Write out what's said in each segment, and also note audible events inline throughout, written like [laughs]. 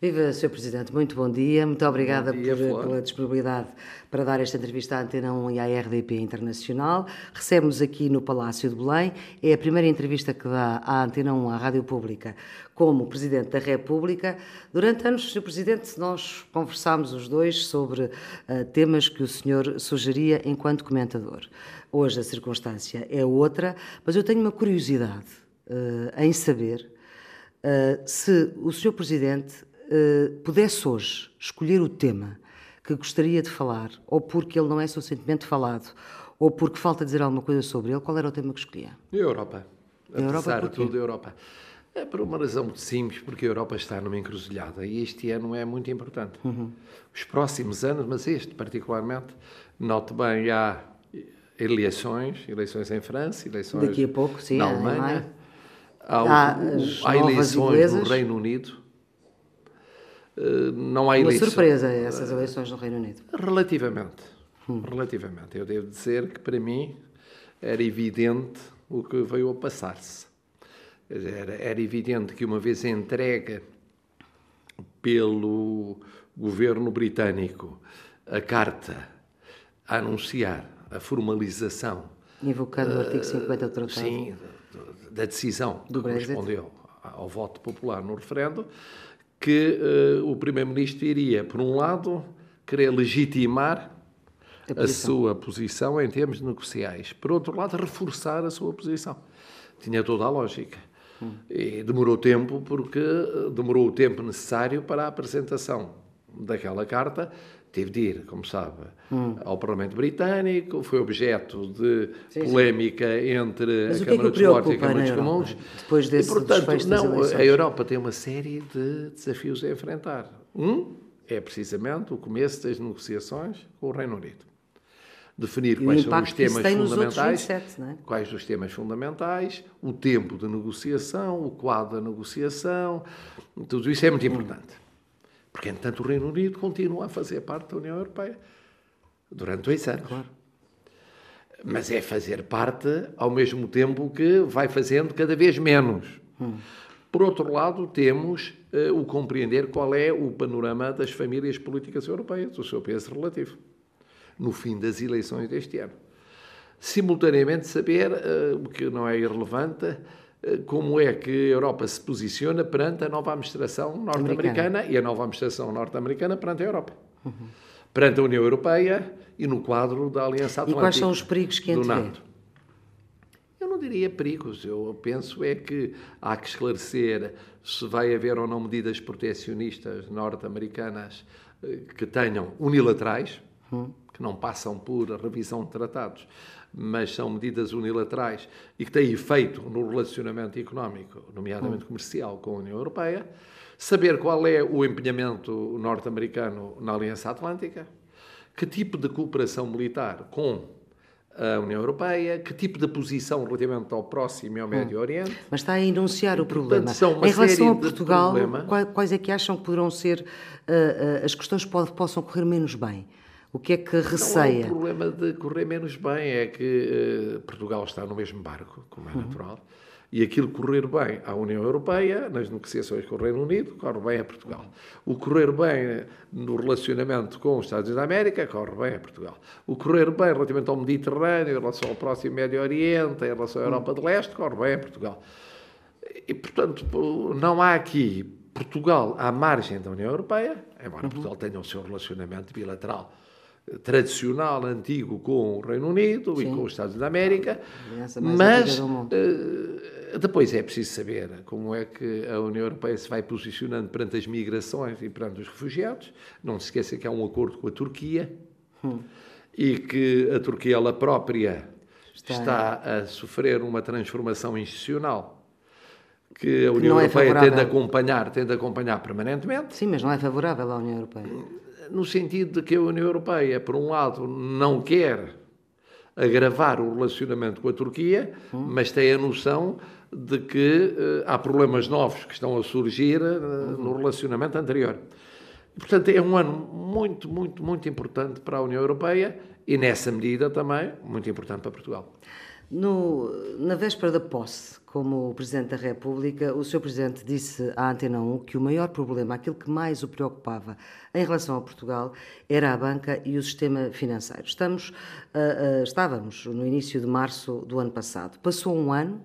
Viva, Sr. Presidente, muito bom dia. Muito obrigada dia, por, pela disponibilidade para dar esta entrevista à Antena 1 e à RDP Internacional. Recebe-nos aqui no Palácio de Belém. É a primeira entrevista que dá à Antena 1, à Rádio Pública, como Presidente da República. Durante anos, Sr. Presidente, nós conversámos os dois sobre uh, temas que o senhor sugeria enquanto comentador. Hoje a circunstância é outra, mas eu tenho uma curiosidade uh, em saber uh, se o Sr. Presidente uh, pudesse hoje escolher o tema que gostaria de falar, ou porque ele não é suficientemente falado, ou porque falta dizer alguma coisa sobre ele, qual era o tema que escolhia? A Europa. A Europa Apesar de tudo, a Europa. É por uma razão muito simples, porque a Europa está numa encruzilhada e este ano é muito importante. Uhum. Os próximos anos, mas este particularmente, note bem, há eleições, eleições em França, eleições Daqui a pouco, sim, na Alemanha, há, há, há eleições inglesas. no Reino Unido, eh, não há eleições. Uma surpresa essas eleições no Reino Unido. Relativamente. Hum. Relativamente. Eu devo dizer que para mim era evidente o que veio a passar-se. Era, era evidente que uma vez entregue pelo governo britânico a carta a anunciar a formalização. Invocando uh, o artigo 50 do Tratado. Sim, da decisão do que Brexit. correspondeu ao voto popular no referendo, que uh, o Primeiro-Ministro iria, por um lado, querer legitimar a, a, sua posição em termos negociais, por outro lado, reforçar a sua posição. Tinha toda a lógica. Hum. E demorou tempo, porque eh, demorou o tempo necessário para a apresentação daquela carta. Teve de ir, como sabe, hum. ao Parlamento Britânico, foi objeto de sim, polémica sim. entre Mas a Câmara é dos Deputados e a Câmara dos Comuns. Depois desse e, portanto, não, a Europa tem uma série de desafios a enfrentar. Um é precisamente o começo das negociações com o Reino Unido. Definir quais são os temas fundamentais, 27, é? quais os temas fundamentais, o tempo de negociação, o quadro da negociação, tudo isso é muito importante. Porque, entanto, o Reino Unido continua a fazer parte da União Europeia durante dois anos. Claro. Mas é fazer parte ao mesmo tempo que vai fazendo cada vez menos. Hum. Por outro lado, temos uh, o compreender qual é o panorama das famílias políticas europeias, o seu peso relativo no fim das eleições deste ano. Simultaneamente, saber, uh, o que não é irrelevante, como é que a Europa se posiciona perante a nova administração norte-americana e a nova administração norte-americana perante a Europa. Uhum. Perante a União Europeia e no quadro da Aliança Atlântica. E quais são os perigos que antevê? Eu não diria perigos, eu penso é que há que esclarecer se vai haver ou não medidas proteccionistas norte-americanas eh, que tenham unilaterais, hum que não passam por revisão de tratados, mas são medidas unilaterais e que têm efeito no relacionamento económico, nomeadamente comercial, com a União Europeia, saber qual é o empenhamento norte-americano na Aliança Atlântica, que tipo de cooperação militar com a União Europeia, que tipo de posição relativamente ao próximo e ao Médio Oriente. Mas está a enunciar o problema. em relação a Portugal, quais é que acham que poderão ser uh, uh, as questões que possam correr menos bem? O que é que receia? Não é o problema de correr menos bem, é que uh, Portugal está no mesmo barco, como é uhum. natural, e aquilo correr bem à União Europeia, nas negociações com o Reino Unido, corre bem a Portugal. O correr bem no relacionamento com os Estados Unidos da América, corre bem a Portugal. O correr bem relativamente ao Mediterrâneo, em relação ao próximo Médio Oriente, em relação à Europa de Leste, corre bem a Portugal. E, portanto, não há aqui Portugal à margem da União Europeia, embora uhum. Portugal tenha o seu relacionamento bilateral tradicional, antigo com o Reino Unido Sim. e com os Estados da América, mas uh, depois é preciso saber como é que a União Europeia se vai posicionando perante as migrações e perante os refugiados. Não se esqueça que há um acordo com a Turquia hum. e que a Turquia ela própria está, está a sofrer uma transformação institucional que a União que é Europeia é tende a acompanhar, tende a acompanhar permanentemente. Sim, mas não é favorável à União Europeia no sentido de que a União Europeia, por um lado, não quer agravar o relacionamento com a Turquia, hum. mas tem a noção de que uh, há problemas novos que estão a surgir uh, no relacionamento anterior. Portanto, é um ano muito, muito, muito importante para a União Europeia e, nessa medida, também muito importante para Portugal. No, na véspera da posse, como Presidente da República, o Sr. Presidente disse à Antena 1 que o maior problema, aquilo que mais o preocupava em relação a Portugal, era a banca e o sistema financeiro. Estamos, uh, uh, estávamos no início de março do ano passado. Passou um ano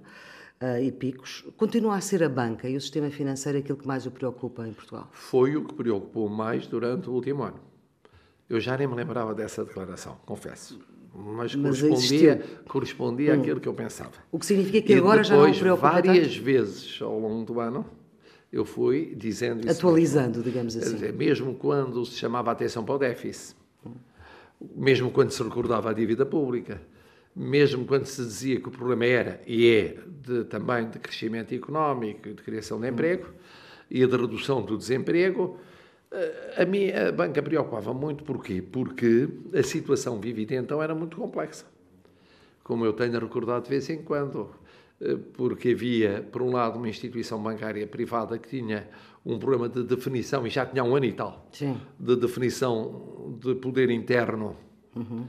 uh, e picos. Continua a ser a banca e o sistema financeiro aquilo que mais o preocupa em Portugal? Foi o que preocupou mais durante o último ano. Eu já nem me lembrava dessa declaração, confesso mas, mas correspondia, correspondia hum. àquilo que eu pensava. O que significa que e agora depois, já não preocupa várias tanto? vezes ao longo do ano, eu fui dizendo isso. Atualizando, digamos assim. Dizer, mesmo quando se chamava a atenção para o déficit, mesmo quando se recordava a dívida pública, mesmo quando se dizia que o problema era e é de, também de crescimento económico, de criação de emprego hum. e de redução do desemprego, a mim a banca preocupava muito, porquê? Porque a situação vivida então era muito complexa. Como eu tenho recordado de vez em quando, eh, porque havia, por um lado, uma instituição bancária privada que tinha um problema de definição, e já tinha um ano e tal, Sim. de definição de poder interno. Uhum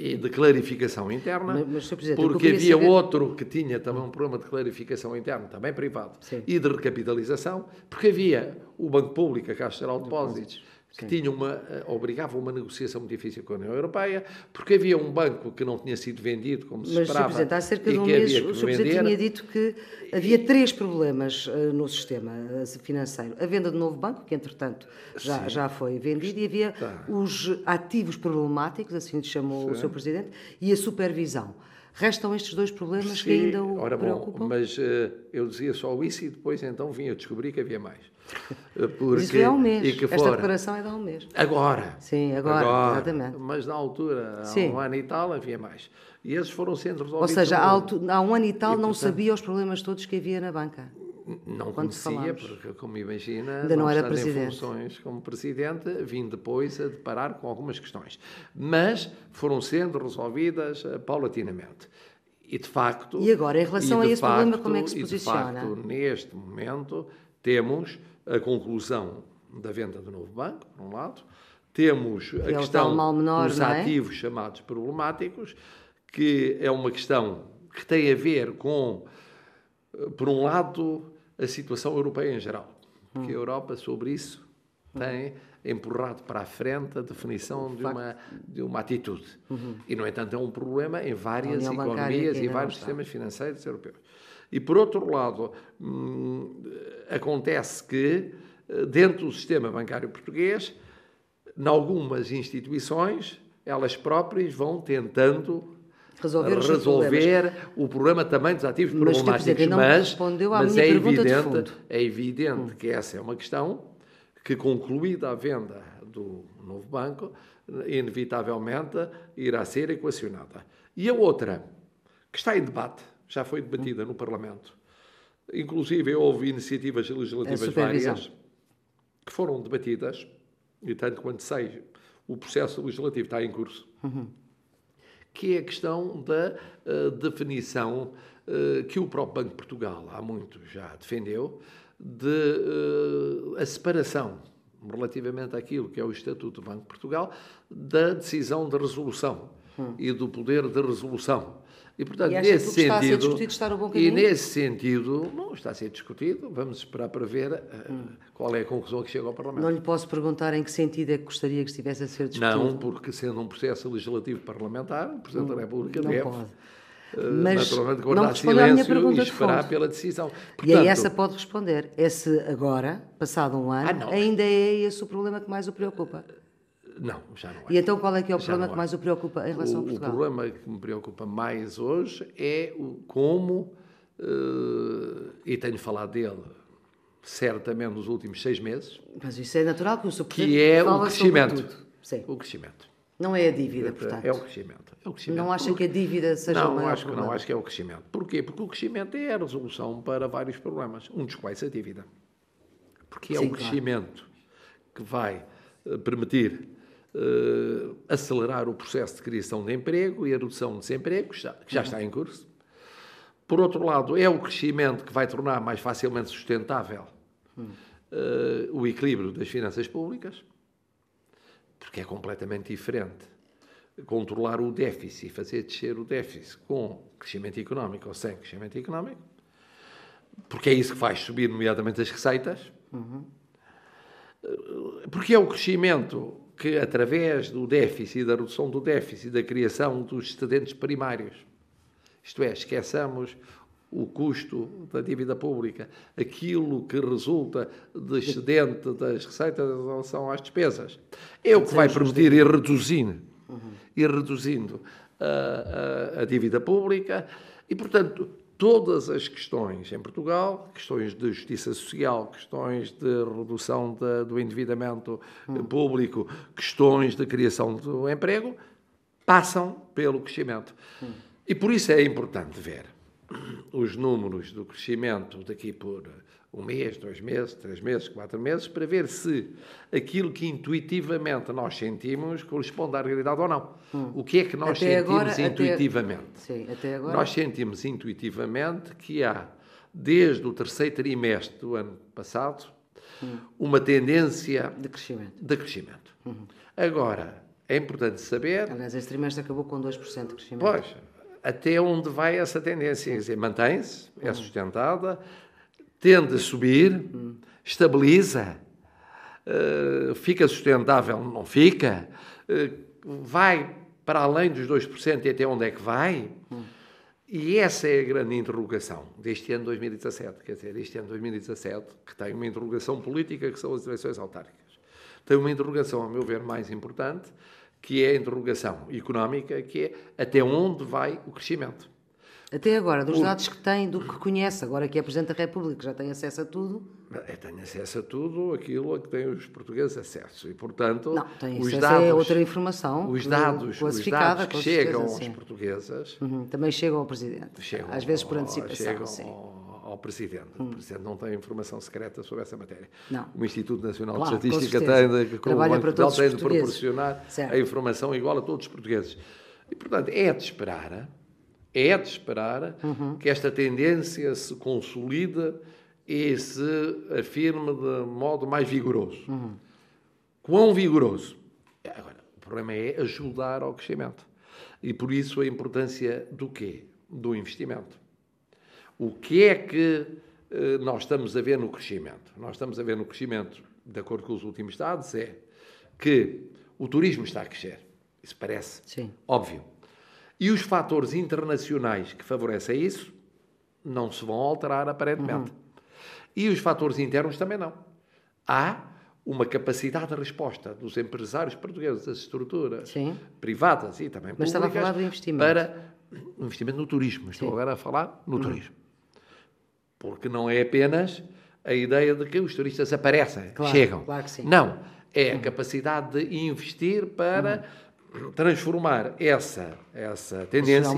e de clarificação interna, mas, mas, porque havia saber... outro que tinha também um problema de clarificação interna, também privado, Sim. e de recapitalização, porque havia o Banco Público, a Caixa Geral de Depósitos, que tinha uma, eh, obrigava uma negociação muito difícil com a União Europeia, porque havia um banco que não tinha sido vendido como se Mas, esperava. Mas, há cerca de um mês, o Sr. Presidente tinha dito que havia três problemas uh, no sistema uh, financeiro. A venda do novo banco, que entretanto já, já foi vendido, e havia Está. os ativos problemáticos, assim chamou Sim. o Sr. Presidente, e a supervisão. Restam estes dois problemas Sim, que ainda o ora, preocupam? Bom, mas eu dizia só isso e depois então vinha descobrir que havia mais. Porque, isso é um mês. E que Esta fora, declaração é de há um mês. Agora. Sim, agora, agora exatamente. Mas na altura, há Sim. um ano e tal, havia mais. E esses foram sendo resolvidos. Ou seja, há, há um ano e tal e, não portanto, sabia os problemas todos que havia na banca. Não conhecia, porque, como imagina, Ainda não era presidente. em funções como presidente, vim depois a deparar com algumas questões. Mas foram sendo resolvidas uh, paulatinamente. E de facto. E agora, em relação a esse facto, problema, como é que se posiciona? E de facto, neste momento, temos a conclusão da venda do novo banco, por um lado, temos a é questão menor, dos é? ativos chamados problemáticos, que é uma questão que tem a ver com, por um lado, a situação europeia em geral. Porque a Europa, sobre isso, tem empurrado para a frente a definição de uma, de uma atitude. Uhum. E, no entanto, é um problema em várias economias e vários sistemas financeiros europeus. E, por outro lado, hum, acontece que, eh, dentro do sistema bancário português, em algumas instituições, elas próprias vão tentando resolver, resolver o problema também dos ativos mas, problemáticos. Mas, mas é, evidente, é evidente hum. que essa é uma questão que, concluída a venda do novo banco, inevitavelmente irá ser equacionada. E a outra, que está em debate, já foi debatida no Parlamento, inclusive houve iniciativas legislativas várias que foram debatidas, e tanto quanto sei, o processo legislativo está em curso, uhum. que é a questão da uh, definição uh, que o próprio Banco de Portugal há muito já defendeu, de uh, a separação relativamente àquilo que é o Estatuto do Banco de Portugal da decisão de resolução hum. e do poder de resolução. E, portanto, e nesse sentido, bom E nesse sentido, não está a ser discutido, vamos esperar para ver uh, qual é a conclusão que chega ao Parlamento. Não lhe posso perguntar em que sentido é que gostaria que estivesse a ser discutido. Não, porque sendo um processo legislativo parlamentar, o Presidente hum, da República não deve. Pode mas naturalmente guardar silêncio e esperar de pela decisão. Portanto, e aí essa pode responder. É se agora, passado um ano, ah, ainda é esse o problema que mais o preocupa? Não, já não é. E então qual é que é o já problema que mais o preocupa em relação o, a Portugal? O problema que me preocupa mais hoje é o como, uh, e tenho falado dele certamente nos últimos seis meses. Mas isso é natural que o Sr. Que é o crescimento. O crescimento. Não é a dívida, portanto. É o crescimento. É o crescimento. Não acha que a dívida seja não, o maior acho problema? Não, acho que é o crescimento. Porquê? Porque o crescimento é a resolução para vários problemas, um dos quais a dívida. Porque é Sim, o crescimento claro. que vai uh, permitir uh, acelerar o processo de criação de emprego e a redução de desemprego, que já, que já está em curso. Por outro lado, é o crescimento que vai tornar mais facilmente sustentável uh, o equilíbrio das finanças públicas porque é completamente diferente controlar o déficit e fazer descer o déficit com crescimento económico ou sem crescimento económico, porque é isso que faz subir, nomeadamente, as receitas. Uhum. Porque é o crescimento que, através do déficit, da redução do déficit, da criação dos excedentes primários, isto é, esqueçamos o custo da dívida pública, aquilo que resulta de excedente das receitas em relação às despesas, é o que vai permitir ir reduzindo, ir reduzindo a, a, a dívida pública e, portanto, todas as questões em Portugal, questões de justiça social, questões de redução de, do endividamento hum. público, questões de criação do emprego, passam pelo crescimento. Hum. E por isso é importante ver os números do crescimento daqui por um mês, dois meses, três meses, quatro meses, para ver se aquilo que intuitivamente nós sentimos corresponde à realidade ou não. Hum. O que é que nós até sentimos agora, intuitivamente? Até... Sim, até agora... Nós sentimos intuitivamente que há, desde o terceiro trimestre do ano passado, hum. uma tendência de crescimento. De crescimento. Uhum. Agora, é importante saber... Aliás, esse trimestre acabou com 2% de crescimento. Pois, até onde vai essa tendência? Quer dizer, mantém-se, é uhum. Tende a subir, estabiliza, uh, fica sustentável, não fica, uh, vai para além dos 2% e até onde é que vai? E essa é a grande interrogação deste ano 2017. Quer dizer, este ano 2017, que tem uma interrogação política, que são as eleições autárquicas. Tem uma interrogação, a meu ver, mais importante, que é a interrogação económica, que é até onde vai o crescimento. Até agora, dos dados que tem, do que conhece, agora que é Presidente da República, já tem acesso a tudo? É, tem acesso a tudo aquilo a que têm os portugueses acesso. E, portanto, não, tem os dados, é outra informação os dados, classificada, os dados que chegam aos sim. portugueses... Uhum, também chegam ao Presidente, chegam às vezes por antecipação. Chegam. Ao, ao Presidente. Hum. O Presidente não tem informação secreta sobre essa matéria. Não. O Instituto Nacional claro, de Estatística tem de, Trabalha o Banco para tem de proporcionar certo. a informação igual a todos os portugueses. E, portanto, é de esperar é de esperar uhum. que esta tendência se consolide e se afirme de modo mais vigoroso. Uhum. Quão vigoroso? Agora, o problema é ajudar ao crescimento. E por isso a importância do quê? Do investimento. O que é que eh, nós estamos a ver no crescimento? Nós estamos a ver no crescimento, de acordo com os últimos dados, é que o turismo está a crescer. Isso parece Sim. óbvio. E os fatores internacionais que favorecem isso não se vão alterar aparentemente. Uhum. E os fatores internos também não. Há uma capacidade de resposta dos empresários portugueses, das estruturas Sim. privadas e também Mas públicas. Mas estava a falar do investimento. Para investimento no turismo. Estou Sim. agora a falar no uhum. turismo. Porque não é apenas a ideia de que os turistas aparecem, claro, chegam. Claro que sim. Não. É a uhum. capacidade de investir para uhum transformar essa, essa tendência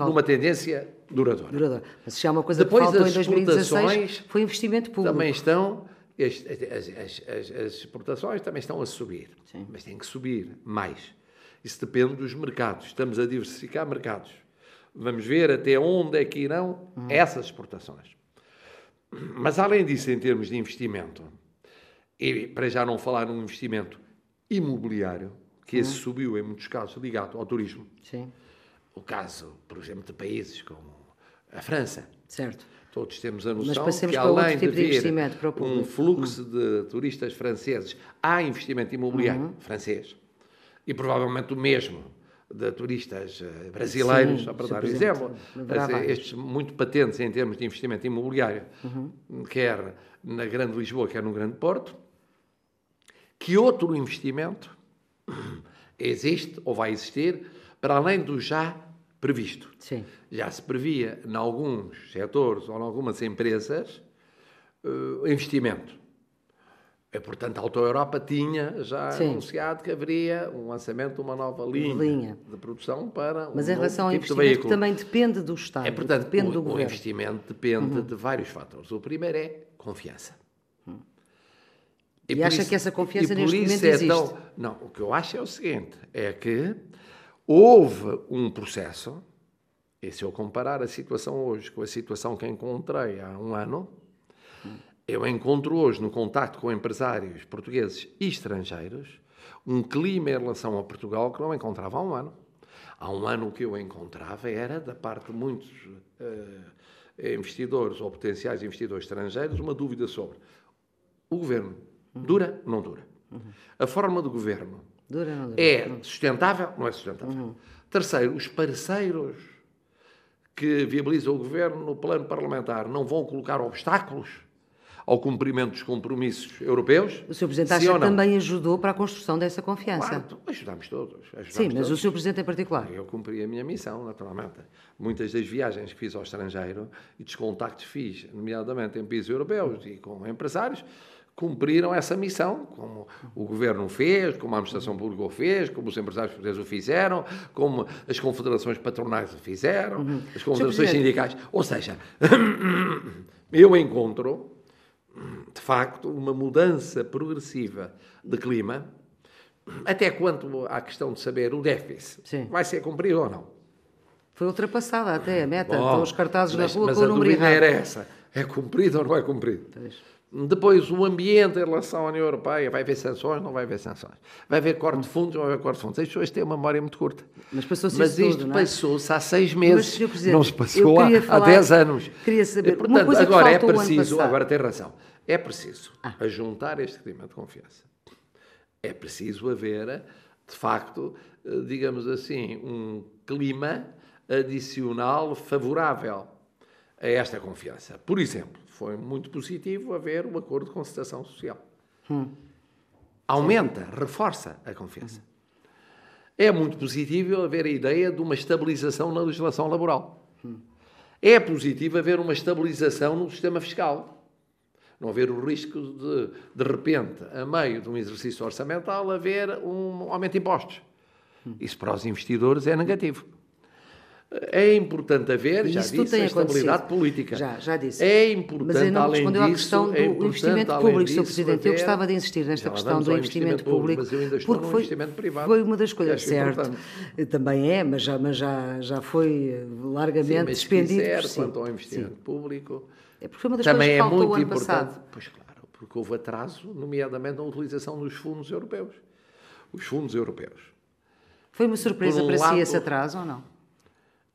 numa tendência duradoura. duradoura. Mas se há uma coisa Depois, que faltou em 2016 foi investimento público. Também estão, as, as, as, as exportações também estão a subir, Sim. mas têm que subir mais. Isso depende dos mercados. Estamos a diversificar mercados. Vamos ver até onde é que irão hum. essas exportações. Mas, além disso, em termos de investimento, e para já não falar num investimento imobiliário, que esse uhum. subiu em muitos casos ligado ao turismo. Sim. O caso, por exemplo, de países como a França. Certo. Todos temos a noção que além tipo de haver um fluxo uhum. de turistas franceses, há investimento imobiliário uhum. francês. E provavelmente o mesmo de turistas eh, brasileiros, Sim, só para dar um exemplo, estes muito patentes em termos de investimento imobiliário, uhum. quer na Grande Lisboa, quer no Grande Porto, que outro investimento existe ou vai existir para além do já previsto. Sim. Já se previa, em alguns setores ou em algumas empresas, uh, investimento. E, portanto, a Auto Europa tinha já Sim. anunciado que haveria um lançamento de uma nova linha, linha. de produção para Mas um em relação tipo ao investimento, também depende do Estado, é, portanto, depende o, do governo. O investimento depende uhum. de vários fatores. O primeiro é confiança. E, e acha isso, que essa confiança neste momento é existe? Tão, não, o que eu acho é o seguinte, é que houve um processo, e se eu comparar a situação hoje com a situação que encontrei há um ano, eu encontro hoje, no contacto com empresários portugueses e estrangeiros, um clima em relação a Portugal que não encontrava há um ano. Há um ano o que eu encontrava era, da parte de muitos uh, investidores ou potenciais investidores estrangeiros, uma dúvida sobre o governo dura, não dura. A forma do governo dura, não dura. é sustentável, não é sustentável. Uhum. Terceiro, os parceiros que viabilizam o governo no plano parlamentar não vão colocar obstáculos ao cumprimento dos compromissos europeus. O Sr. Presidente acha que também ajudou para a construção dessa confiança? Claro, ajudamos todos. Ajudamos Sim, mas todos. o Sr. Presidente em particular? Eu cumpri a minha missão, naturalmente. Muitas das viagens que fiz ao estrangeiro e dos contactos fiz, nomeadamente em países europeus e com empresários, cumpriram essa missão, como o governo fez, como a administração pública o fez, como os empresários portugueses o fizeram, como as confederações patronais o fizeram, uhum. as confederações sindicais. Ou seja, [coughs] eu encontro, de facto, uma mudança progressiva de clima, até quanto à questão de saber o déficit Sim. vai ser cumprido ou não. Foi ultrapassada até a meta, Bom, estão os cartazes mas, na rua mas com o número errado. era essa, é cumprido ou não é cumprido? Pois. Depois, o ambiente em relação à União Europeia, vai haver sanções, não vai haver sanções. Vai haver corte de fundos, não vai haver corte de fundos. As pessoas têm uma memória muito curta. Mas passou-se Mas isto tudo, é? passou-se há seis meses, não se passou há, falar, há dez anos. Queria saber, e, portanto, agora é preciso, agora tem razão, é preciso ah. ajuntar este clima de confiança. É preciso haver, de facto, eh, digamos assim, um clima adicional favorável a esta confiança. Por exemplo, foi muito positivo haver o acordo de concertação social. Hum. Aumenta, reforça a confiança. Hum. É muito positivo haver a ideia de uma estabilização na legislação laboral. Hum. É positivo haver uma estabilização no sistema fiscal. Não haver o risco de, de repente, a meio de um exercício orçamental, haver um aumento de impostos. Hum. Isso para os investidores é negativo. É importante haver, já disse, a estabilidade política. Já, já disse. É importante, Mas não além respondeu à questão do é investimento público, Sr. Presidente. Haver... Eu gostava de insistir nesta questão do investimento, investimento público, mas eu ainda estou porque foi, investimento privado. Foi uma das coisas, certo. Importante. Também é, mas já, mas já, já foi largamente Sim, mas despendido. Quiser, por si. quanto ao investimento Sim. público, é porque foi uma das também coisas que é muito importante. Passado. Pois claro, porque houve atraso, nomeadamente na utilização dos fundos europeus. Os fundos europeus. Foi uma surpresa um para lado, si esse atraso ou não?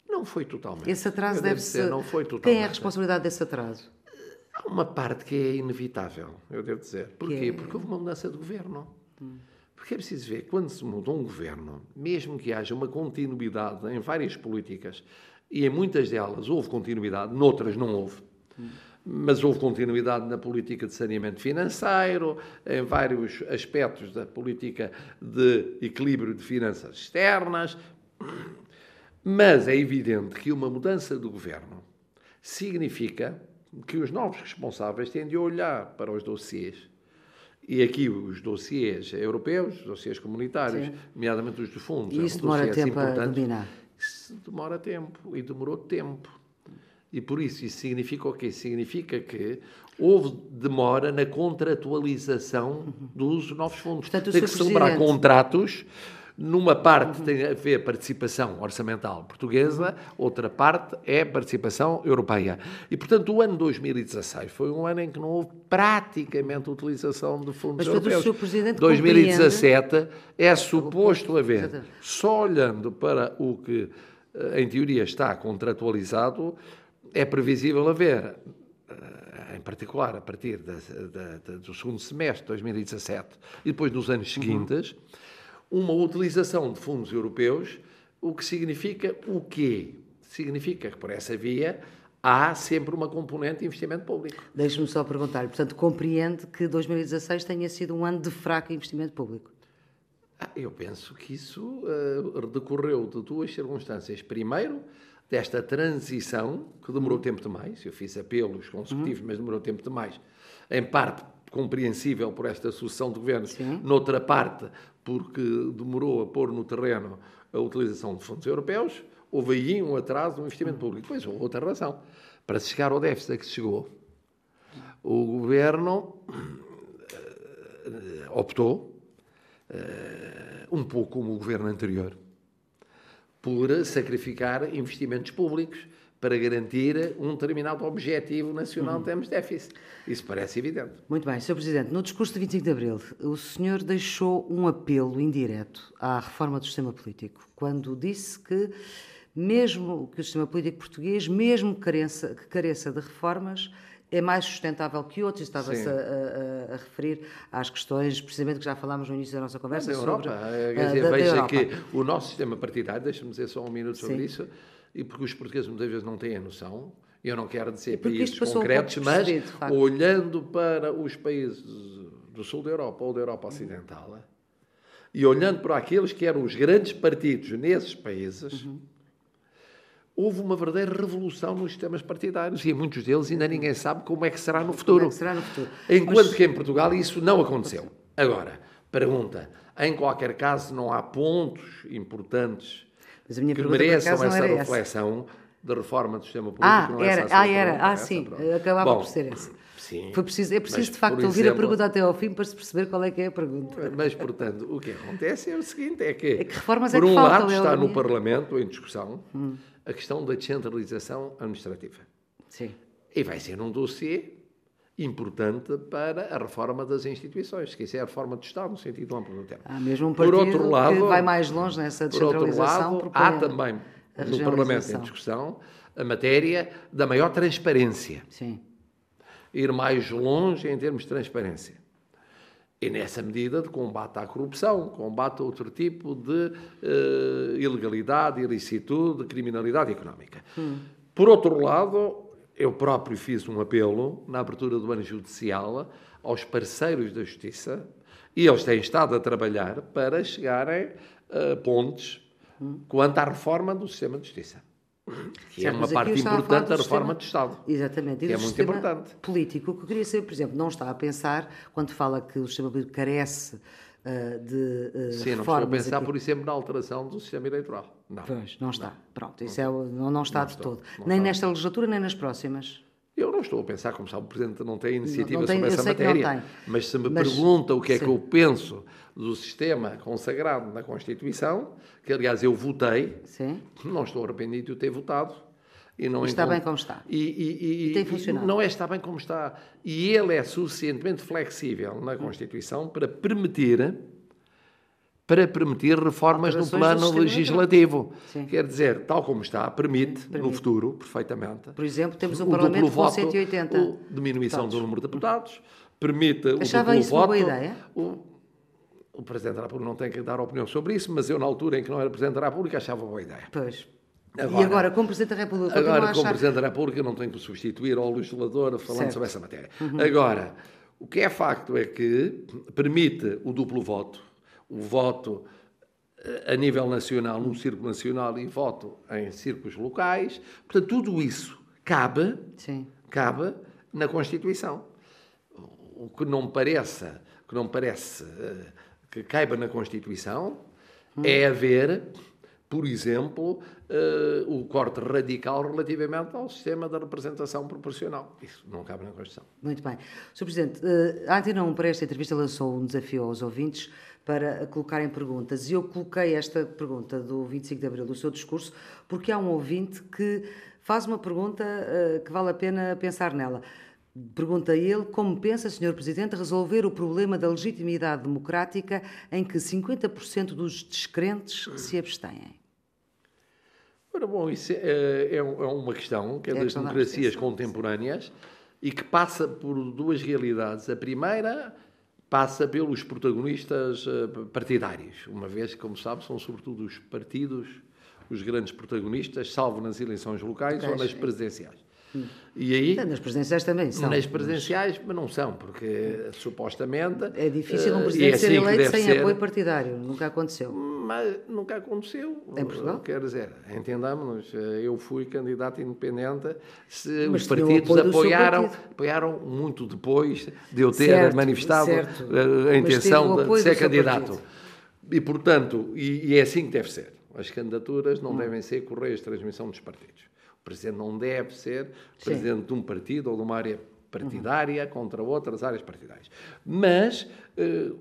Não foi totalmente. Esse atraso deve ser. Não foi totalmente. Quem é a responsabilidade desse atraso? Há uma parte que é inevitável, eu devo dizer. Porquê? É... Porque houve uma mudança de governo. Hum. Porque é preciso ver, quando se muda um governo, mesmo que haja uma continuidade em várias políticas, e em muitas delas houve continuidade, noutras não houve. Hum. Mas houve continuidade na política de saneamento financeiro, em vários aspectos da política de equilíbrio de finanças externas. Mas é evidente que uma mudança do governo significa que os novos responsáveis têm de olhar para os dossiês. E aqui os dossiês europeus, os dossiês comunitários, Sim. nomeadamente os de fundos. E isso demora tempo a dominar? Isso demora tempo e demorou tempo. E por isso, isso significa o quê? Significa que houve demora na contratualização dos novos fundos. Portanto, Tem que celebrar contratos numa parte tem a ver participação orçamental portuguesa, outra parte é participação europeia. E, portanto, o ano 2016 foi um ano em que não houve praticamente utilização de fundos Mas, europeus. O Presidente 2017 compreende... é suposto haver, só olhando para o que, eh, em teoria, está contratualizado, é previsível haver eh, em particular a partir da, da, da, do segundo semestre de 2017 e depois nos anos uhum. seguintes, uhum uma utilização de fundos europeus, o que significa o quê? Significa que por essa via há sempre uma componente de investimento público. Deixe-me só perguntar, portanto, compreende que 2016 tenha sido um ano de fraco investimento público? Ah, eu penso que isso uh, decorreu de duas circunstâncias. Primeiro, desta transição, que demorou uhum. tempo demais, eu fiz apelos consecutivos, uhum. mas demorou tempo demais, em parte compreensível por esta sucessão de governos, Sim. noutra parte porque demorou a pôr no terreno a utilização de fundos europeus, houve aí um atraso no investimento público. Houve outra razão. Para chegar ao déficit a que chegou, o governo uh, optou, uh, um pouco como o governo anterior, por sacrificar investimentos públicos para garantir um determinado objetivo nacional uhum. em termos de déficit. Isso parece evidente. Muito bem, Sr. Presidente. No discurso de 25 de Abril, o senhor deixou um apelo indireto à reforma do sistema político, quando disse que, mesmo que o sistema político português, mesmo que careça, que careça de reformas, é mais sustentável que outros. Estava-se a, a, a, referir às questões, precisamente que já falámos no início da nossa conversa. Da Europa. Sobre, uh, dizer, da, veja que o nosso sistema partidário, deixa-me dizer só um minuto sobre Sim. isso, e porque os portugueses muitas vezes não têm a noção, eu não quero dizer países concretos, um mas olhando para os países do sul da Europa ou da Europa Ocidental, uhum. e olhando para aqueles que eram os grandes partidos nesses países, uhum. houve uma verdadeira revolução nos sistemas partidários e em muitos deles ainda ninguém sabe como é que será no futuro. É será no futuro. Enquanto mas... que em Portugal isso não aconteceu. Agora, pergunta, em qualquer caso não há pontos importantes mas a minha que mereçam essa reflexão essa. da reforma do sistema político. Ah, era, ah, era. ah sim, acabava Bom, por ser essa. Sim, Foi preciso, é preciso, de facto, ouvir exemplo, a pergunta até ao fim para se perceber qual é que é a pergunta. Mas, portanto, o que acontece é o seguinte, é que, é que reformas por é que um faltam, lado está no Parlamento, em discussão, hum. a questão da descentralização administrativa. Sim. E vai ser um dossiê importante para a reforma das instituições, que isso é a reforma do Estado, no sentido amplo do termo. Há mesmo um partido por outro lado, que vai mais longe nessa descentralização. Por outro lado, há também no Parlamento em discussão a matéria da maior transparência. Sim. Ir mais longe em termos de transparência. E nessa medida de combate à corrupção, combate a outro tipo de uh, ilegalidade, ilicitude, criminalidade económica. Hum. Por outro lado, eu próprio fiz um apelo na abertura do ano judicial aos parceiros da Justiça e eles têm estado a trabalhar para chegarem a pontes quanto à reforma do sistema de Justiça. Que é uma parte importante da reforma do Estado. Exatamente. E que é muito importante. Político, o que eu queria saber, por exemplo, não está a pensar, quando fala que o sistema político carece uh, de uh, Sim, não estou a pensar, aqui. por exemplo, na alteração do sistema eleitoral. Não. Pois, não está. Não. Pronto, isso não, é, não, não está não de estou, todo. nem está. nesta legislatura, nem nas próximas. Eu não estou a pensar, como sabe, o Presidente não tem iniciativa não, tem, sobre essa matéria. Mas se me mas, pergunta o que é sim. que eu penso do sistema consagrado na Constituição, que aliás eu votei, sim. não estou arrependido de ter votado, e não está bem como está. E, e, e, tem funcionado. Não é está bem como está. E ele é suficientemente flexível na Constituição para permitir para permitir reformas no plano legislativo. Quer dizer, tal como está, permite, permite, no futuro, perfeitamente. Por exemplo, temos um Parlamento com voto, 180. O, diminuição deputados. do número de deputados, permite Achava o duplo isso voto. Uma boa ideia? O, o Presidente da República não tem que dar opinião sobre isso, mas eu, na altura em que não era Presidente da República, achava boa ideia. Pois. Agora, e agora, como Presidente da República, agora, como achar... Presidente da República, não tenho que substituir ao legislador falando certo. sobre essa matéria. Uhum. Agora, o que é facto é que permite o duplo voto, o voto eh, a nível nacional, num círculo nacional, e voto em círculos locais. Portanto, tudo isso cabe, Sim. cabe na Constituição. O que não pareça, que não parece uh, que caiba na Constituição hum. é haver por exemplo, uh, o corte radical relativamente ao sistema da representação proporcional. Isso não cabe na Constituição. Muito bem. Sr. Presidente, uh, a Antena 1, para esta entrevista, lançou um desafio aos ouvintes para colocarem perguntas. E eu coloquei esta pergunta do 25 de Abril, do seu discurso, porque há um ouvinte que faz uma pergunta uh, que vale a pena pensar nela. Pergunta ele como pensa, Sr. Presidente, resolver o problema da legitimidade democrática em que 50% dos descrentes se abstêm. Ora, bom, isso é, é, é uma questão que é, é das democracias contemporâneas e que passa por duas realidades. A primeira passa pelos protagonistas eh, partidários, uma vez que, como sabe, são sobretudo os partidos os grandes protagonistas, salvo nas eleições locais ou nas presidenciais. E aí, nas presidenciais também são. Nas presidenciais, mas não são, porque supostamente. É difícil um eh, presidente é assim ser eleito sem ser, apoio partidário, nunca aconteceu. Mas nunca aconteceu. Em Portugal? Quer dizer, entendamos, eh, eu fui candidato independente, se mas os partidos apoiaram, partido. apoiaram muito depois de eu ter certo, manifestado certo. a, intenção de ser candidato. Partido. E, portanto, e, e, é assim que deve ser. As candidaturas não hum. devem ser correios de transmissão dos partidos. Presidente não deve ser Sim. presidente de um partido ou de uma área partidária uhum. contra outras áreas partidárias. Mas, uh,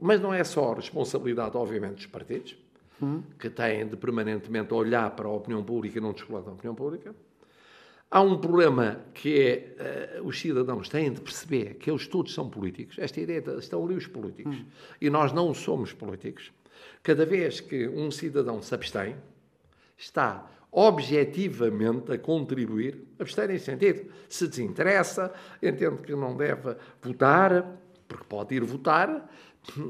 mas não é só responsabilidade, obviamente, dos partidos. hum. que têm de permanentemente olhar para a opinião pública e não descolar da opinião pública. Há um problema que é uh, os cidadãos têm de perceber que eles todos são políticos. Esta ideia de, estão ali os políticos hum. e nós não somos políticos. Cada vez que um cidadão se abstém, está objetivamente a contribuir, abster em sentido, se desinteressa, entende que não deve votar, porque pode ir votar,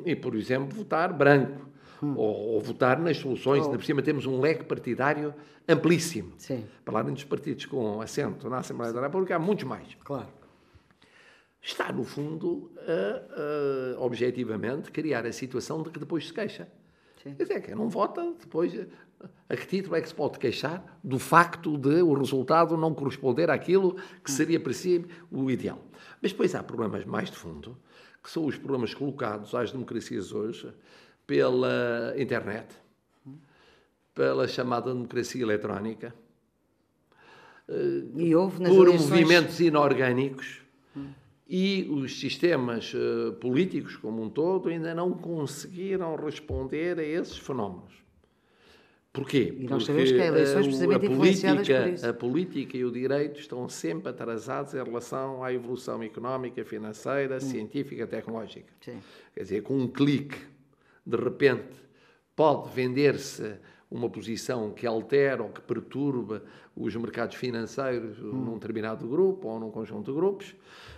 e, por exemplo, votar branco. Hum. Ou, ou, votar nas soluções. Oh. Ainda por cima temos um leque partidário amplíssimo. Sim. Para além dos partidos com assento na Assembleia da República, há muitos mais. Claro. Está, no fundo, a, a, objetivamente, criar a situação de que depois se queixa. Sim. Quer dizer, quem não vota, depois, a que título é que se pode queixar do facto de o resultado não corresponder àquilo que hum. seria para si o ideal? Mas depois há problemas mais de fundo, que são os problemas colocados às democracias hoje pela internet, pela chamada democracia eletrónica, por eleições... movimentos inorgânicos. Hum e os sistemas uh, políticos como um todo ainda não conseguiram responder a esses fenómenos. Porquê? E nós sabemos que há eleições precisamente a, a política, a política e o direito estão sempre atrasados em relação à evolução económica, financeira, hum. científica, tecnológica. Sim. Quer dizer, com um clique, de repente, pode vender-se uma posição que altera ou que perturba os mercados financeiros hum. num determinado grupo ou num conjunto de grupos.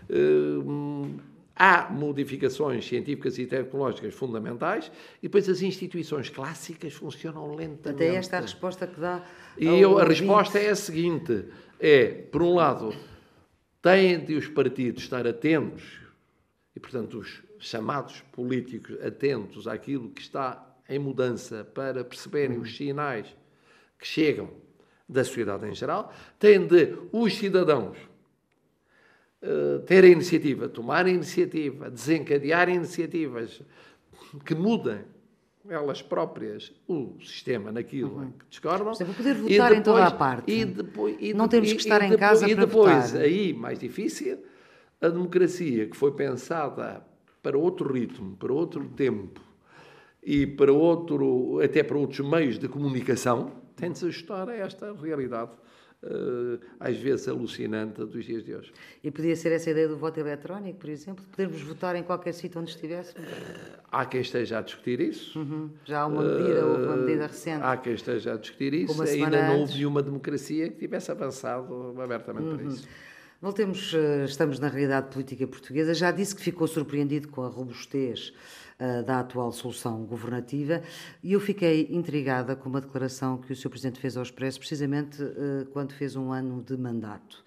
Hum, há modificações científicas e tecnológicas fundamentais e depois as instituições clássicas funcionam lentamente. Até esta é a resposta que dá. E eu, a resposta é a seguinte: é, por um lado, têm de os partidos estar atentos, e portanto os chamados políticos atentos àquilo que está em mudança para perceberem os sinais que chegam da sociedade em geral, têm de os cidadãos ter a iniciativa, tomar a iniciativa, desencadear iniciativas que mudem elas próprias o sistema naquilo uhum. que discordam. Exemplo, poder votar depois, em toda a parte. E depois, e Não temos que estar em casa e para depois, votar. aí, mais difícil, a democracia que foi pensada para outro ritmo, para outro tempo, e para outro, até para outros meios de comunicação, tem de se ajustar a esta realidade, às vezes alucinante, dos dias de hoje. E podia ser essa ideia do voto eletrónico, por exemplo? Podermos votar em qualquer sítio onde estivéssemos? Uh, há quem esteja a discutir isso. Uhum. Já há uma medida, houve uma medida recente. Há quem esteja a discutir isso. Ainda não houve nenhuma democracia que tivesse avançado abertamente uhum. para isso. Voltemos, estamos na realidade política portuguesa. Já disse que ficou surpreendido com a robustez uh, da atual solução governativa e eu fiquei intrigada com uma declaração que o Sr. Presidente fez ao Expresso, precisamente uh, quando fez um ano de mandato,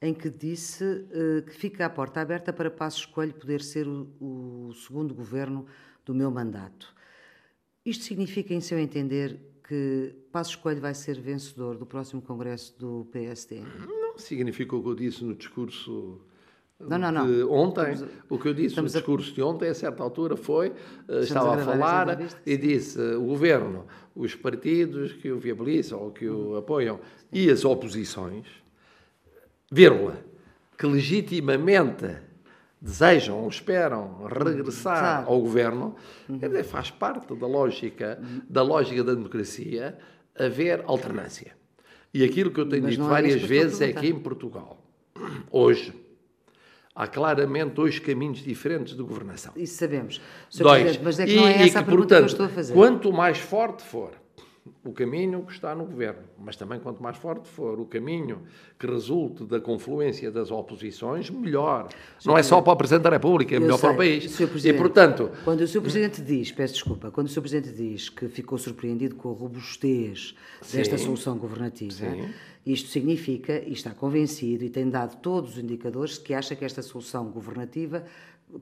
em que disse uh, que fica a porta aberta para Passos Coelho poder ser o, segundo governo do meu mandato. Isto significa, em seu entender, que Passos Coelho vai ser vencedor do próximo Congresso do PSD? Não significa o que eu disse no discurso não, não, não. ontem, estamos, o que eu disse no discurso a... de ontem, a certa altura, foi, uh, estava a, a falar e disse uh, o governo, os partidos que o viabilizam ou que o apoiam e as oposições, vírgula, que legitimamente desejam ou esperam regressar ao governo, uhum. faz parte da lógica, da lógica da democracia haver alternância. E aquilo que eu tenho Mas dito várias vezes é que em Portugal, hoje, há claramente dois caminhos diferentes de governação. Isso sabemos. Mas é que não é essa que, a pergunta portanto, que eu estou a fazer. Quanto mais forte for o caminho que está no governo, mas também quanto mais forte for o caminho que resulte da confluência das oposições, melhor. Sr. Não é só para o Presidente da República, é melhor sei, para o país. E, portanto... Quando o Sr. Presidente diz, peço desculpa, quando o Sr. Presidente diz que ficou surpreendido com a robustez desta sim, solução governativa, sim. isto significa, e está convencido, e tem dado todos os indicadores, que acha que esta solução governativa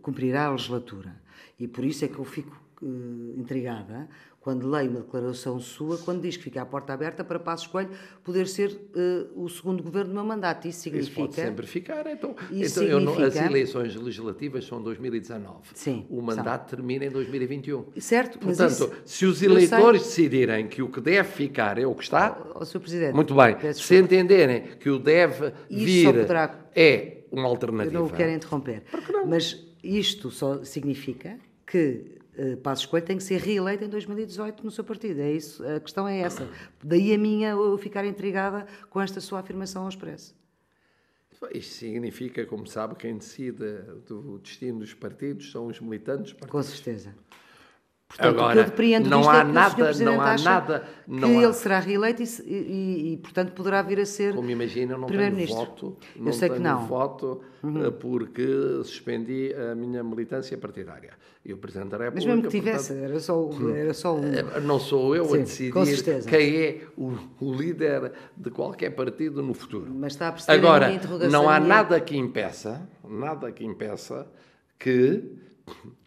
cumprirá a legislatura. E por isso é que eu fico uh, intrigada quando leio uma declaração sua, quando diz que fica a porta aberta para Passos Coelho poder ser uh, o segundo governo do meu mandato. Isso significa... Isso pode sempre ficar. Então, então significa... não, as eleições legislativas são 2019. Sim. O mandato são. termina em 2021. Certo, Portanto, isso, se os eleitores decidirem que o que deve ficar é o que está... O, Sr. Presidente... Muito bem. Se entenderem que o deve vir poderá... é uma alternativa... Eu não o quero interromper. Não? Mas isto só significa que Passos Coelho tem que ser reeleito em 2018 no seu partido. É isso, a questão é essa. Daí a minha eu ficar intrigada com esta sua afirmação ao expresso. Isto significa, como sabe, quem decide do destino dos partidos são os militantes. Partidos. Com certeza. Portanto, Agora, não há, é nada, não há nada, não que há... ele será reeleito e, e, e, portanto, poderá vir a ser Como imagina, eu não tenho voto, não eu sei tenho que não. voto uhum. Eh, porque suspendi a minha militância partidária. E o Presidente da República... Mas mesmo que tivesse, portanto, era, só, era só um... Eh, não sou eu Sim, a decidir quem é o, o, líder de qualquer partido no futuro. Mas está a perceber Agora, a não há nada que impeça, nada que impeça que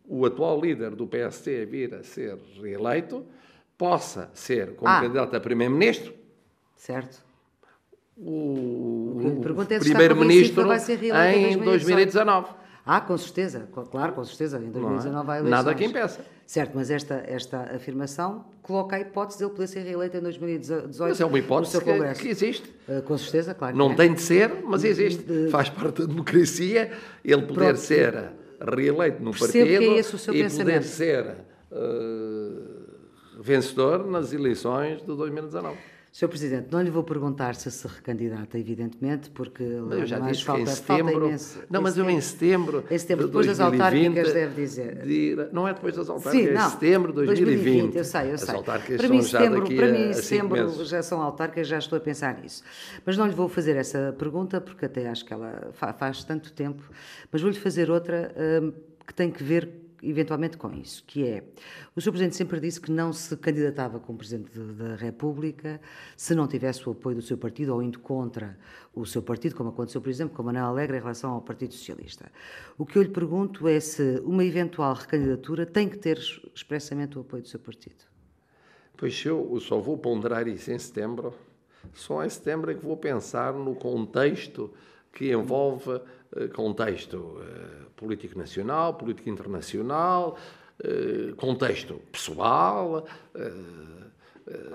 o atual líder do PST vir a ser reeleito possa ser como ah. candidato a primeiro-ministro. Certo. O, o é primeiro-ministro em 2019. Ah, com certeza, claro, com certeza, em 2019 é? vai eleições. Nada que impeça. Certo, mas esta, esta afirmação coloca a hipótese de ele poder ser reeleito em 2018 Mas é uma hipótese que, que, existe. Uh, com certeza, claro. Não é. tem de ser, mas existe. Faz parte da democracia ele poder pronto. ser reeleito no partido que é esse o seu e pensamento. poder ser uh, vencedor nas eleições de 2019. Sr. Presidente, não lhe vou perguntar se se recandidata, evidentemente, porque eu já disse falta, que em setembro. Imenso, não, mas eu em setembro. Em setembro, de depois 2020, das autárquicas, deve dizer. De, não é depois das autárquicas, Sim, não, é setembro de 2020. 2020. Eu sei, eu sei. Para mim, setembro, para mim, setembro já são autárquicas, já estou a pensar nisso. Mas não lhe vou fazer essa pergunta, porque até acho que ela faz tanto tempo, mas vou-lhe fazer outra hum, que tem que ver eventualmente com isso, que é, o Sr. Presidente sempre disse que não se candidatava como Presidente da República se não tivesse o apoio do seu partido ou indo contra o seu partido, como aconteceu, por exemplo, com Manuel Alegre em relação ao Partido Socialista. O que eu lhe pergunto é se uma eventual recandidatura tem que ter expressamente o apoio do seu partido. Pois eu só vou ponderar isso em setembro. Só em setembro é que vou pensar no contexto que envolve contexto eh, político nacional, político internacional, eh, contexto pessoal.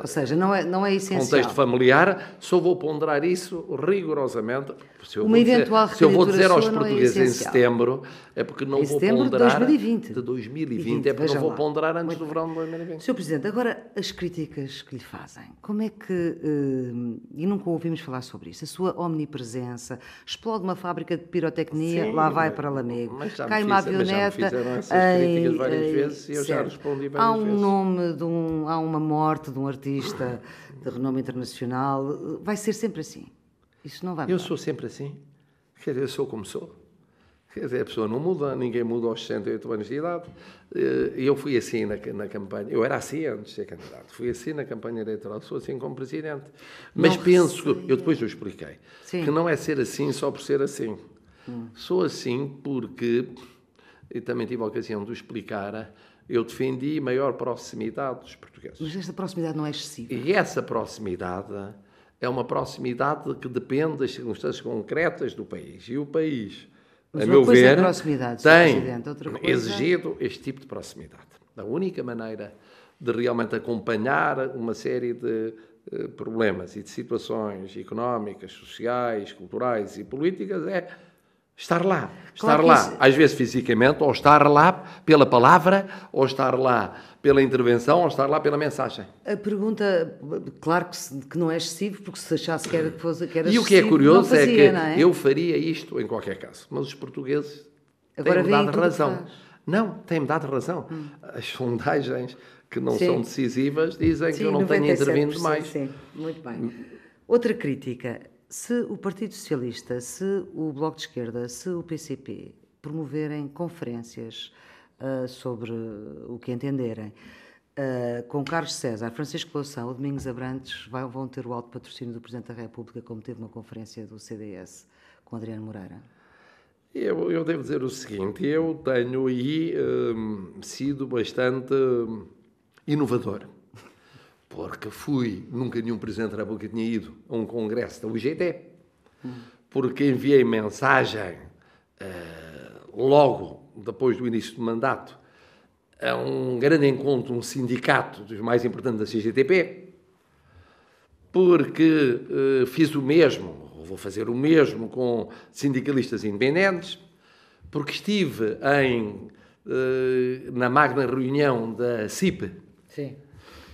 Ou seja, não é, não é essencial. Contexto familiar, só vou ponderar isso rigorosamente. Se eu, Uma vou, dizer, se eu vou dizer aos é portugueses é em setembro, é porque não vou ponderar. De 2020. De 2020, 20, é porque não vou lá. ponderar antes Muito do verão de 2020. Sr. Presidente, agora as críticas que lhe fazem, como é que. Uh, e nunca ouvimos falar sobre isso, a sua omnipresença, explode uma fábrica de pirotecnia, Sim, lá vai para Lamego, cai uma avioneta. Em, vezes eu certo. já respondi várias há um vezes. nome de um. Há uma morte de um artista de renome internacional, vai ser sempre assim. Isso não vai mudar. Eu sou sempre assim. Quer dizer, eu sou como sou. Quer dizer, a pessoa não muda, ninguém muda aos 68 anos de idade. Eh, e eu fui assim na, na, campanha. Eu era assim antes de ser candidato. Fui assim na campanha eleitoral, sou assim como presidente. Mas não penso, eu depois eu expliquei, Sim. que não é ser assim só por ser assim. Hum. Sou assim porque, e também tive a ocasião de o explicar, eu defendi maior proximidade dos portugueses. Mas esta proximidade não é excessiva. E essa proximidade é uma proximidade que depende das circunstâncias concretas do país. E o país, Mas a meu ver, é tem exigido este tipo de proximidade. A única maneira de realmente acompanhar uma série de eh, problemas e de situações económicas, sociais, culturais e políticas é Estar lá. Estar claro lá, isso... às vezes fisicamente, ou estar lá pela palavra, ou estar lá pela intervenção, ou estar lá pela mensagem. A pergunta, claro que, que não é excessivo, porque se achasse que era, que fosse, que era E o que é curioso é fazia, é que é? eu faria isto em qualquer caso, mas os portugueses têm-me dado razão. Não, têm-me dado razão. Hum. As sondagens que não sim. são decisivas dizem sim, que eu não tenho intervindo mais. Sim, muito bem. Outra crítica se o Partido Socialista, se o Bloco de Esquerda, se o PCP promoverem conferências uh, sobre o que entenderem, uh, com Carlos César, Francisco Loução ou Domingos Abrantes, vão ter o alto patrocínio do Presidente da República, como teve uma conferência do CDS com Adriano Moreira? Eu, eu devo dizer o seguinte: eu tenho aí um, sido bastante hum, inovador porque fui, nunca nenhum Presidente da República tinha ido a um congresso da UGT, porque enviei mensagem uh, logo depois do início do mandato a um grande encontro, um sindicato dos mais importantes da CGTP, porque uh, fiz o mesmo, vou fazer o mesmo com sindicalistas independentes, porque estive em eh, na magna reunião da CIP, Sim.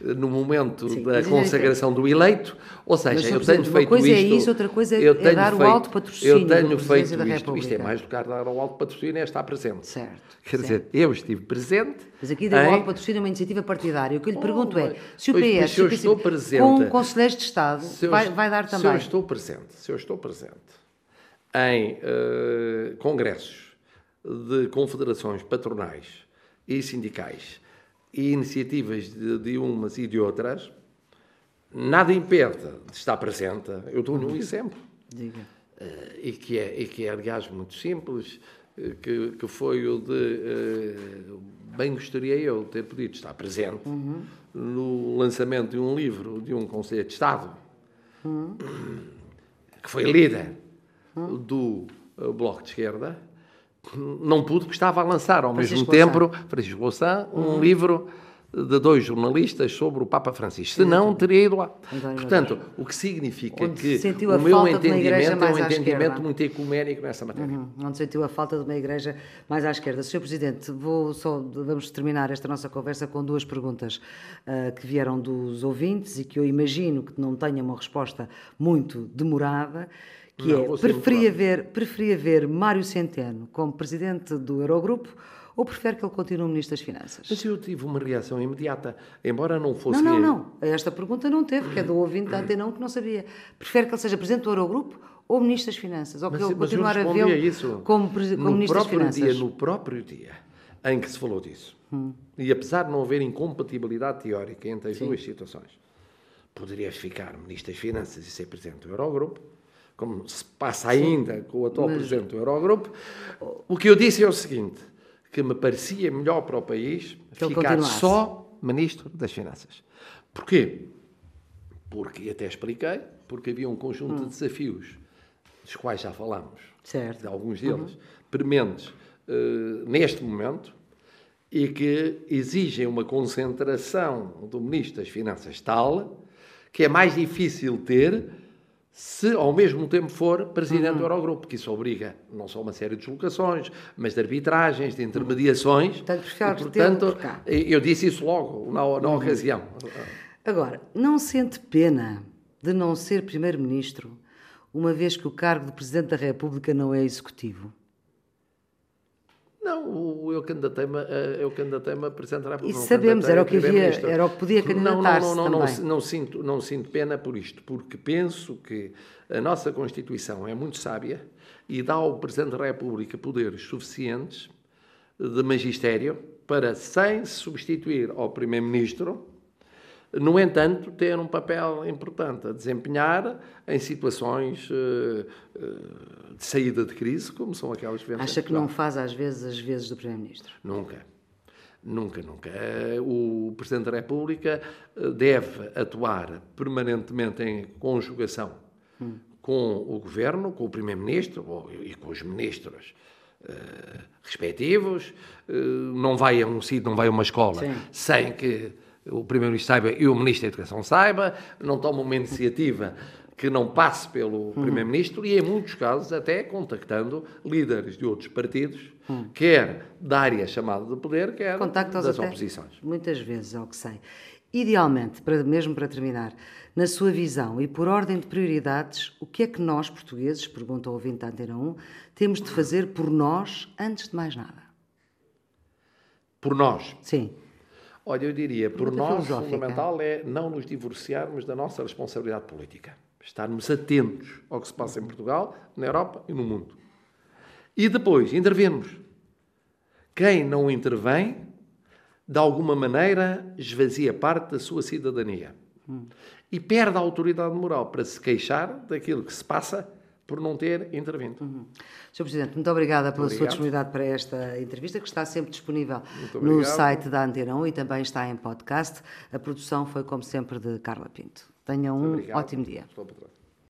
No momento Sim, da consagração do eleito, ou seja, eu tenho uma feito coisa é isto. isso, outra coisa é- eu é tenho dar o feito- alto patrocínio Eu tenho feito isto. Isto é mais do que dar o alto patrocínio, é estar presente. Certo. Quer certo. dizer, eu estive presente. Mas aqui deu em- alto patrocínio a uma iniciativa partidária. O que eu lhe Oh, pergunto é, se o pois, PS, mas se eu o estou presente- com conselheiros de Estado, eu vai, vai dar Se eu também. estou presente, se eu estou presente em eh, congressos de confederações patronais e sindicais e iniciativas de, de umas e de outras, nada impede de estar presente. Eu dou-lhe um [laughs] exemplo. Diga. Eh, e que é, e que é aliás muito simples, eh, que, que foi o de eh, bem gostaria eu de ter podido estar presente no lançamento de um livro de um Conselho de Estado que foi líder do eh, Bloco de Esquerda. Não pude porque estava a lançar ao Francisco mesmo tempo, Francisco Louçã, um livro de dois jornalistas sobre o Papa Francisco. Senão teria ido lá. António Portanto, o que significa Onde que o meu entendimento é um entendimento muito ecuménico nessa matéria. Uhum, Onde sentiu a falta de uma igreja mais à esquerda. Sr. Presidente, vou só, vamos terminar esta nossa conversa com duas perguntas ah, que vieram dos ouvintes e que eu imagino que não tenham uma resposta muito demorada, que Não, é, preferia ver, preferia ver Mário Centeno como Presidente do Eurogrupo ou prefere que ele continue Ministro das Finanças? Mas eu tive uma reação imediata, embora não fosse... Não, não, não. Esta pergunta não teve, que é do ouvinte da Antena 1 que não sabia. Prefere que ele seja Presidente do Eurogrupo ou Ministro das Finanças? Ou que Mas, ele mas eu continuar a vê-lo como, como no Ministro das próprio Finanças? dia, No próprio dia em que se falou disso, Hum. e apesar de não haver incompatibilidade teórica entre as duas situações, poderia ficar Ministro das Finanças e ser Presidente do Eurogrupo, como se passa ainda com o atual Presidente do Eurogrupo. O que eu disse é o seguinte, que me parecia melhor para o país Que ficar só Ministro das Finanças. Porquê? Porque, até expliquei, porque havia um conjunto de desafios, dos quais já falámos, Certo. de alguns deles, prementes eh, neste momento, e que exigem uma concentração do Ministro das Finanças tal que é mais difícil ter se ao mesmo tempo for Presidente do Eurogrupo, que isso obriga não só uma série de deslocações, mas de arbitragens, de intermediações. Portanto, E, portanto, eu disse isso logo, na, na ocasião. Agora, não sente pena de não ser Primeiro-Ministro, uma vez que o cargo de Presidente da República não é executivo? Não, eu candidatei-me eu candidatei-me a. Isso não sabemos, candidatei era o que havia- era o que podia candidatar-se não, não, não, não sinto, não sinto pena por isto, porque penso que a nossa Constituição é muito sábia e dá ao Presidente da República poderes suficientes de magistério para, sem se substituir ao Primeiro-Ministro, no entanto, ter um papel importante a desempenhar em situações eh, eh, de saída de crise, como são aquelas que vemos em Acha que não faz às vezes as vezes do Primeiro-Ministro? Nunca. Nunca, nunca. Eh, O Presidente da República deve atuar permanentemente em conjugação com o Governo, com o Primeiro-Ministro e com os ministros respectivos. Não vai a um sítio, não vai a uma escola Sim. sem que o Primeiro-Ministro saiba e o Ministro da Educação saiba. Não toma uma iniciativa que não passe pelo Primeiro-Ministro e, em muitos casos, até contactando líderes de outros partidos, quer da área chamada de poder, quer Contacta-os das oposições. muitas vezes, ao que sei. Idealmente, para, mesmo para terminar, na sua visão e por ordem de prioridades, o que é que nós, portugueses, pergunta o ouvinte da Antena 1, temos de fazer por nós antes de mais nada? Por nós. Sim. Olha, eu diria, por nós, filosófica. fundamental é não nos divorciarmos da nossa responsabilidade política. Estarmos atentos ao que se passa em Portugal, na Europa e no mundo. E depois, intervirmos. Quem não intervém, de alguma maneira, esvazia parte da sua cidadania. E perde a autoridade moral para se queixar daquilo que se passa por não ter intervindo. Sr. Presidente, muito obrigada pela sua Obrigado. disponibilidade para esta entrevista, que está sempre disponível no site da Antena 1 e também está em podcast. A produção foi, como sempre, de Carla Pinto. Tenha um Obrigado. ótimo dia.